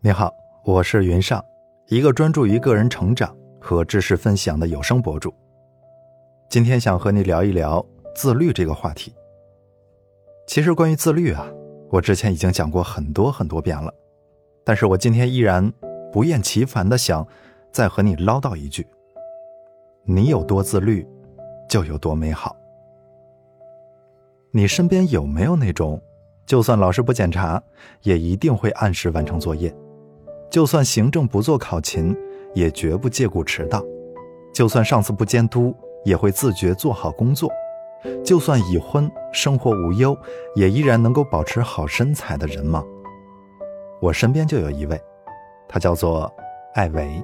你好，我是云上，一个专注于个人成长和知识分享的有声博主。今天想和你聊一聊自律这个话题。其实关于自律啊，我之前已经讲过很多很多遍了，但是我今天依然不厌其烦的想再和你唠叨一句：你有多自律，就有多美好。你身边有没有那种，就算老师不检查，也一定会按时完成作业？就算行政不做考勤，也绝不借故迟到；就算上司不监督，也会自觉做好工作；就算已婚，生活无忧，也依然能够保持好身材的人吗？我身边就有一位，他叫做艾维。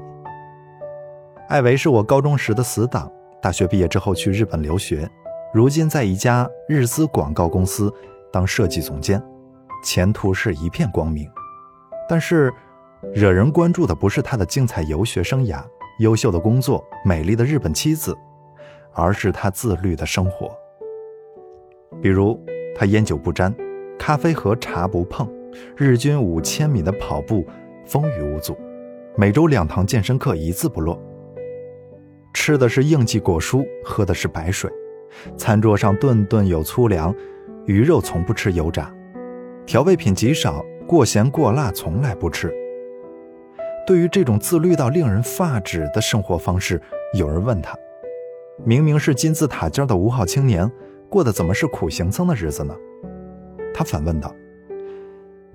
艾维是我高中时的死党，大学毕业之后去日本留学，如今在一家日资广告公司当设计总监，前途是一片光明。但是。惹人关注的不是他的精彩游学生涯、优秀的工作、美丽的日本妻子，而是他自律的生活。比如，他烟酒不沾，咖啡和茶不碰，日均五千米的跑步，风雨无阻，每周两堂健身课一字不落。吃的是应季果蔬，喝的是白水，餐桌上顿顿有粗粮，鱼肉从不吃油炸，调味品极少，过咸过辣从来不吃。对于这种自律到令人发指的生活方式，有人问他：“明明是金字塔尖的五好青年，过的怎么是苦行僧的日子呢？”他反问道：“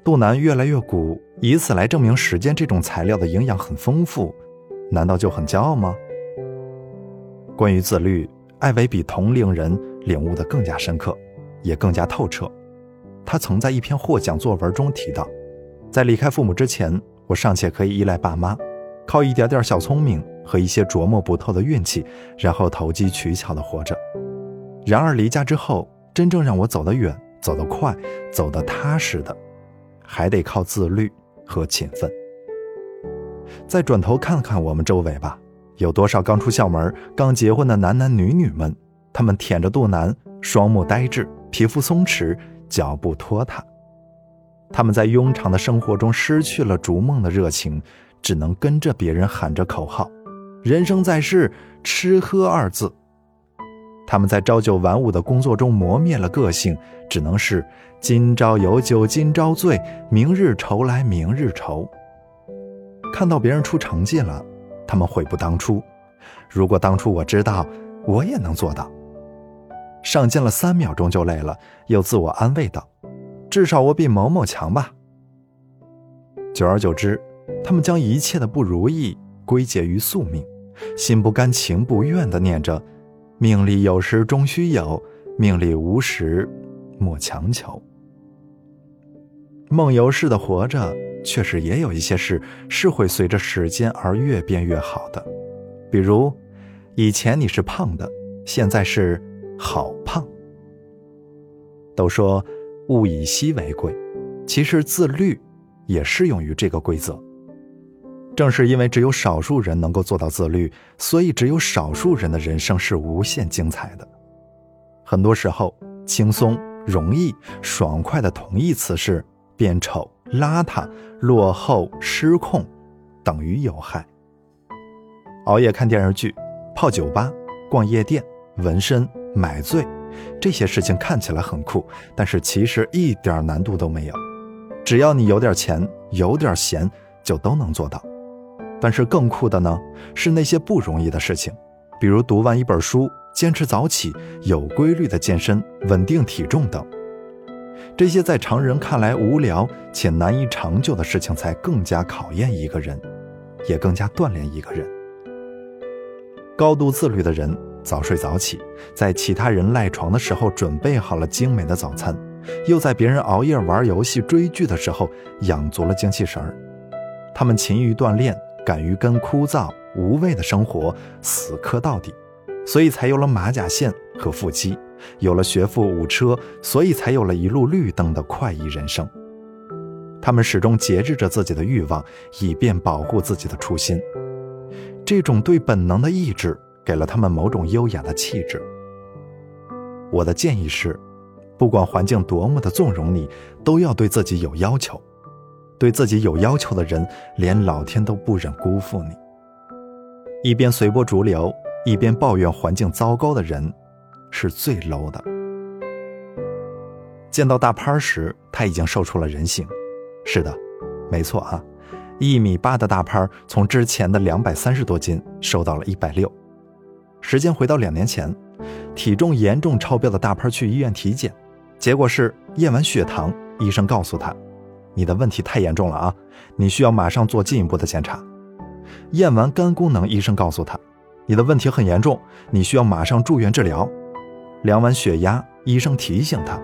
肚腩越来越鼓，以此来证明时间这种材料的营养很丰富，难道就很骄傲吗？”关于自律，艾维比同龄人领悟的更加深刻，也更加透彻。他曾在一篇获奖作文中提到，在离开父母之前。我尚且可以依赖爸妈，靠一点点小聪明和一些琢磨不透的运气，然后投机取巧的活着。然而离家之后，真正让我走得远、走得快、走得踏实的，还得靠自律和勤奋。再转头看看我们周围吧，有多少刚出校门、刚结婚的男男女女们，他们舔着肚腩，双目呆滞，皮肤松弛，脚步拖沓。他们在庸常的生活中失去了逐梦的热情，只能跟着别人喊着口号：“人生在世，吃喝二字。”他们在朝九晚五的工作中磨灭了个性，只能是“今朝有酒今朝醉，明日愁来明日愁。”看到别人出成绩了，他们悔不当初。如果当初我知道，我也能做到。上进了三秒钟就累了，又自我安慰道。至少我比某某强吧。久而久之，他们将一切的不如意归结于宿命，心不甘情不愿地念着：“命里有时终须有，命里无时莫强求。”梦游式的活着，确实也有一些事是会随着时间而越变越好的，比如，以前你是胖的，现在是好胖。都说。物以稀为贵，其实自律也适用于这个规则。正是因为只有少数人能够做到自律，所以只有少数人的人生是无限精彩的。很多时候，轻松、容易、爽快的同义词是变丑、邋遢、落后、失控，等于有害。熬夜看电视剧、泡酒吧、逛夜店、纹身、买醉。这些事情看起来很酷，但是其实一点难度都没有。只要你有点钱，有点闲，就都能做到。但是更酷的呢，是那些不容易的事情，比如读完一本书、坚持早起、有规律的健身、稳定体重等。这些在常人看来无聊且难以长久的事情，才更加考验一个人，也更加锻炼一个人。高度自律的人。早睡早起，在其他人赖床的时候准备好了精美的早餐，又在别人熬夜玩游戏追剧的时候养足了精气神儿。他们勤于锻炼，敢于跟枯燥无味的生活死磕到底，所以才有了马甲线和腹肌，有了学富五车，所以才有了一路绿灯的快意人生。他们始终节制着自己的欲望，以便保护自己的初心。这种对本能的意志。给了他们某种优雅的气质。我的建议是，不管环境多么的纵容你，都要对自己有要求。对自己有要求的人，连老天都不忍辜负你。一边随波逐流，一边抱怨环境糟糕的人，是最 low 的。见到大潘时，他已经瘦出了人形。是的，没错啊，一米八的大潘从之前的两百三十多斤瘦到了一百六。时间回到两年前，体重严重超标的大潘去医院体检，结果是验完血糖，医生告诉他：“你的问题太严重了啊，你需要马上做进一步的检查。”验完肝功能，医生告诉他：“你的问题很严重，你需要马上住院治疗。”量完血压，医生提醒他：“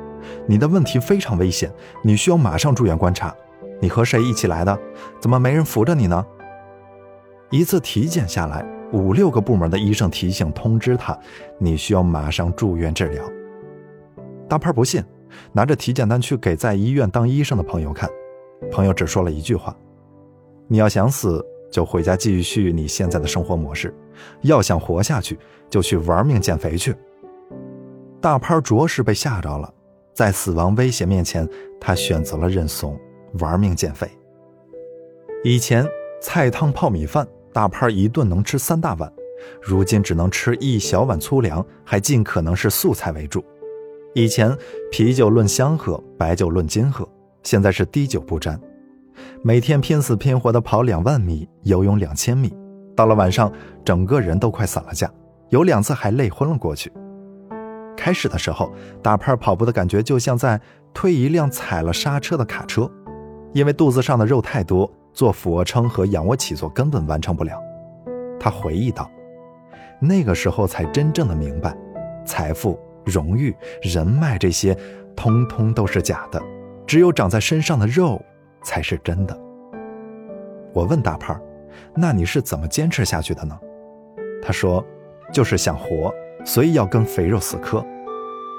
你的问题非常危险，你需要马上住院观察。”你和谁一起来的？怎么没人扶着你呢？一次体检下来，五六个部门的医生提醒通知他：“你需要马上住院治疗。”大潘不信，拿着体检单去给在医院当医生的朋友看，朋友只说了一句话：“你要想死。”就回家继续你现在的生活模式，要想活下去，就去玩命减肥去。大潘着实被吓着了，在死亡威胁面前，他选择了认怂，玩命减肥。以前菜汤泡米饭，大胖一顿能吃三大碗，如今只能吃一小碗粗粮，还尽可能是素菜为主。以前啤酒论香喝，白酒论斤喝，现在是滴酒不沾。每天拼死拼活地跑两万米，游泳两千米，到了晚上，整个人都快散了架，有两次还累昏了过去。开始的时候，大胖跑步的感觉就像在推一辆踩了刹车的卡车，因为肚子上的肉太多，做俯卧撑和仰卧起坐根本完成不了。他回忆道：“那个时候才真正的明白，财富、荣誉、人脉这些，通通都是假的，只有长在身上的肉。”才是真的。我问大胖：“那你是怎么坚持下去的呢？”他说：“就是想活，所以要跟肥肉死磕。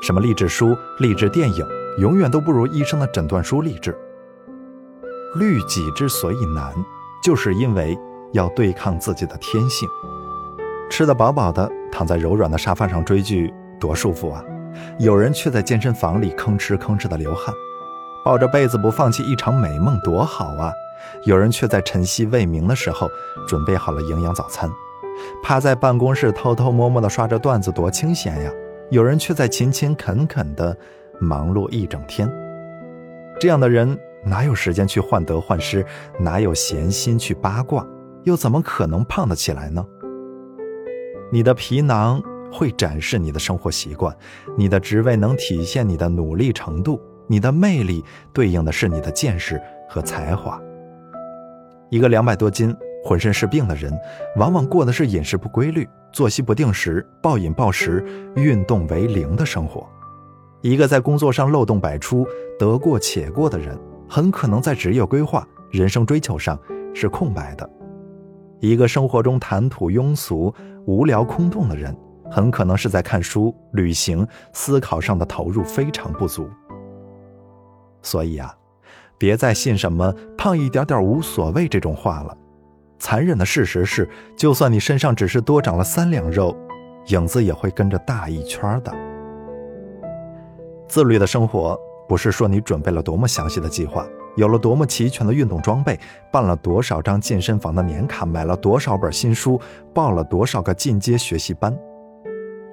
什么励志书、励志电影，永远都不如医生的诊断书励志。律己之所以难，就是因为要对抗自己的天性。吃得饱饱的，躺在柔软的沙发上追剧，多舒服啊！有人却在健身房里吭哧吭哧的流汗。”抱着被子不放弃一场美梦多好啊！有人却在晨曦未明的时候准备好了营养早餐，趴在办公室偷偷摸摸的刷着段子多清闲呀！有人却在勤勤恳恳的忙碌一整天。这样的人哪有时间去患得患失，哪有闲心去八卦，又怎么可能胖得起来呢？你的皮囊会展示你的生活习惯，你的职位能体现你的努力程度。你的魅力对应的是你的见识和才华。一个两百多斤、浑身是病的人，往往过的是饮食不规律、作息不定时、暴饮暴食、运动为零的生活。一个在工作上漏洞百出、得过且过的人，很可能在职业规划、人生追求上是空白的。一个生活中谈吐庸俗、无聊空洞的人，很可能是在看书、旅行、思考上的投入非常不足。所以啊，别再信什么胖一点点无所谓这种话了。残忍的事实是，就算你身上只是多长了三两肉，影子也会跟着大一圈的。自律的生活不是说你准备了多么详细的计划，有了多么齐全的运动装备，办了多少张健身房的年卡，买了多少本新书，报了多少个进阶学习班。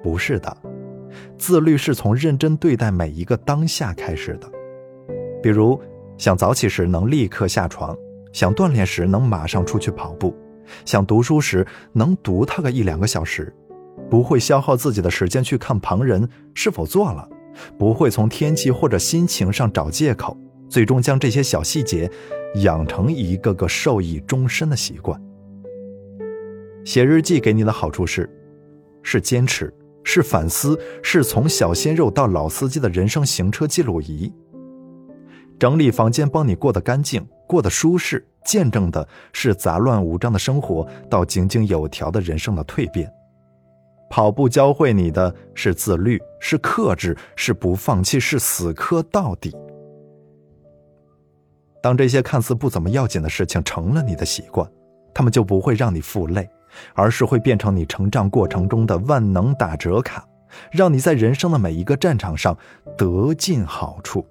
不是的，自律是从认真对待每一个当下开始的。比如，想早起时能立刻下床，想锻炼时能马上出去跑步，想读书时能读它个一两个小时，不会消耗自己的时间去看旁人是否做了，不会从天气或者心情上找借口，最终将这些小细节养成一个个受益终身的习惯。写日记给你的好处是，是坚持，是反思，是从小鲜肉到老司机的人生行车记录仪。整理房间，帮你过得干净，过得舒适，见证的是杂乱无章的生活到井井有条的人生的蜕变。跑步教会你的是自律，是克制，是不放弃，是死磕到底。当这些看似不怎么要紧的事情成了你的习惯，他们就不会让你负累，而是会变成你成长过程中的万能打折卡，让你在人生的每一个战场上得尽好处。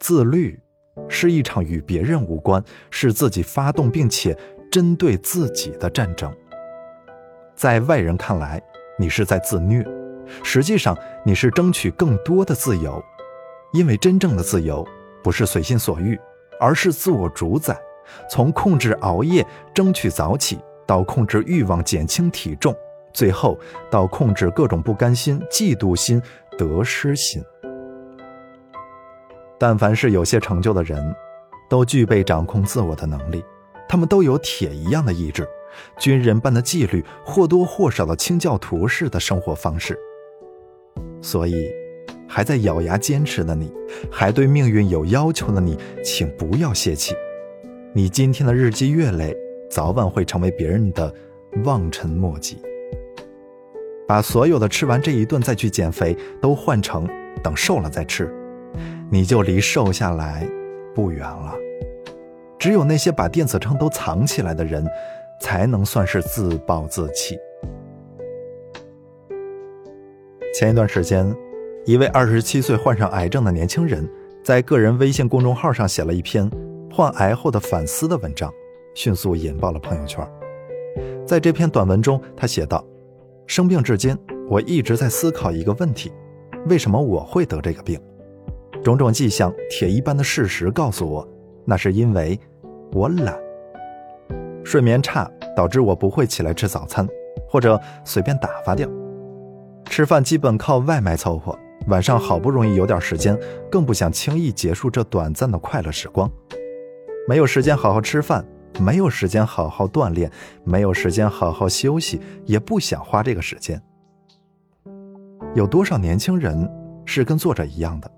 自律是一场与别人无关、是自己发动并且针对自己的战争。在外人看来，你是在自虐，实际上你是争取更多的自由，因为真正的自由不是随心所欲，而是自我主宰。从控制熬夜、争取早起，到控制欲望、减轻体重，最后到控制各种不甘心、嫉妒心、得失心。但凡是有些成就的人，都具备掌控自我的能力。他们都有铁一样的意志，军人般的纪律，或多或少的清教徒式的生活方式。所以，还在咬牙坚持的你，还对命运有要求的你，请不要泄气。你今天的日积月累，早晚会成为别人的望尘莫及。把所有的吃完这一顿再去减肥，都换成等瘦了再吃，你就离瘦下来不远了。只有那些把电子秤都藏起来的人，才能算是自暴自弃。前一段时间，一位二十七岁患上癌症的年轻人，在个人微信公众号上写了一篇。患癌后的反思的文章，迅速引爆了朋友圈。在这篇短文中，他写道：“生病至今，我一直在思考一个问题：为什么我会得这个病？种种迹象、铁一般的事实告诉我，那是因为我懒。睡眠差导致我不会起来吃早餐，或者随便打发掉。吃饭基本靠外卖凑合。晚上好不容易有点时间，更不想轻易结束这短暂的快乐时光。”没有时间好好吃饭，没有时间好好锻炼，没有时间好好休息，也不想花这个时间。有多少年轻人是跟作者一样的？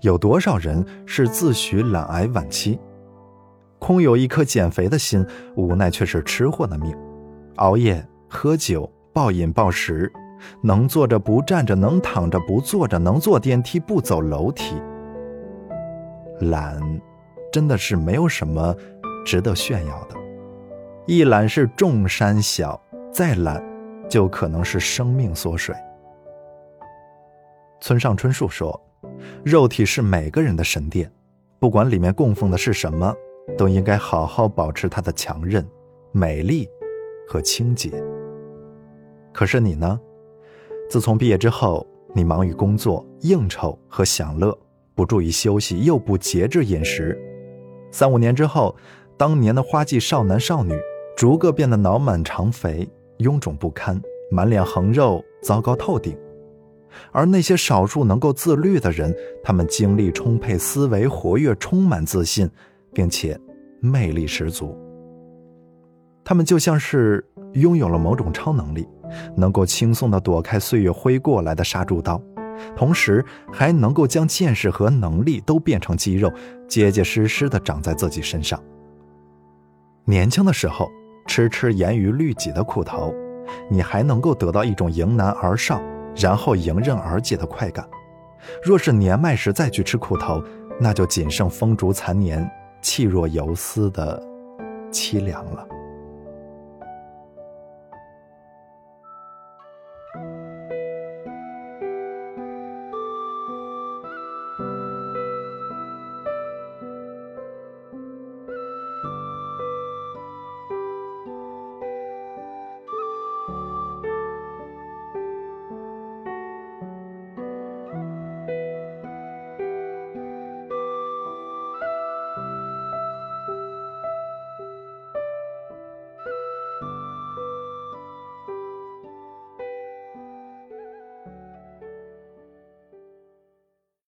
有多少人是自诩懒癌晚期，空有一颗减肥的心，无奈却是吃货的命。熬夜、喝酒、暴饮暴食，能坐着不站着，能躺着不坐着，能坐电梯不走楼梯，懒。真的是没有什么值得炫耀的。一懒是众山小，再懒就可能是生命缩水。村上春树说：“肉体是每个人的神殿，不管里面供奉的是什么，都应该好好保持它的强韧、美丽和清洁。”可是你呢？自从毕业之后，你忙于工作、应酬和享乐，不注意休息，又不节制饮食。三五年之后，当年的花季少男少女逐个变得脑满肠肥、臃肿不堪、满脸横肉、糟糕透顶；而那些少数能够自律的人，他们精力充沛、思维活跃、充满自信，并且魅力十足。他们就像是拥有了某种超能力，能够轻松地躲开岁月挥过来的杀猪刀。同时还能够将见识和能力都变成肌肉，结结实实的长在自己身上。年轻的时候吃吃严于律己的苦头，你还能够得到一种迎难而上，然后迎刃而解的快感。若是年迈时再去吃苦头，那就仅剩风烛残年、气若游丝的凄凉了。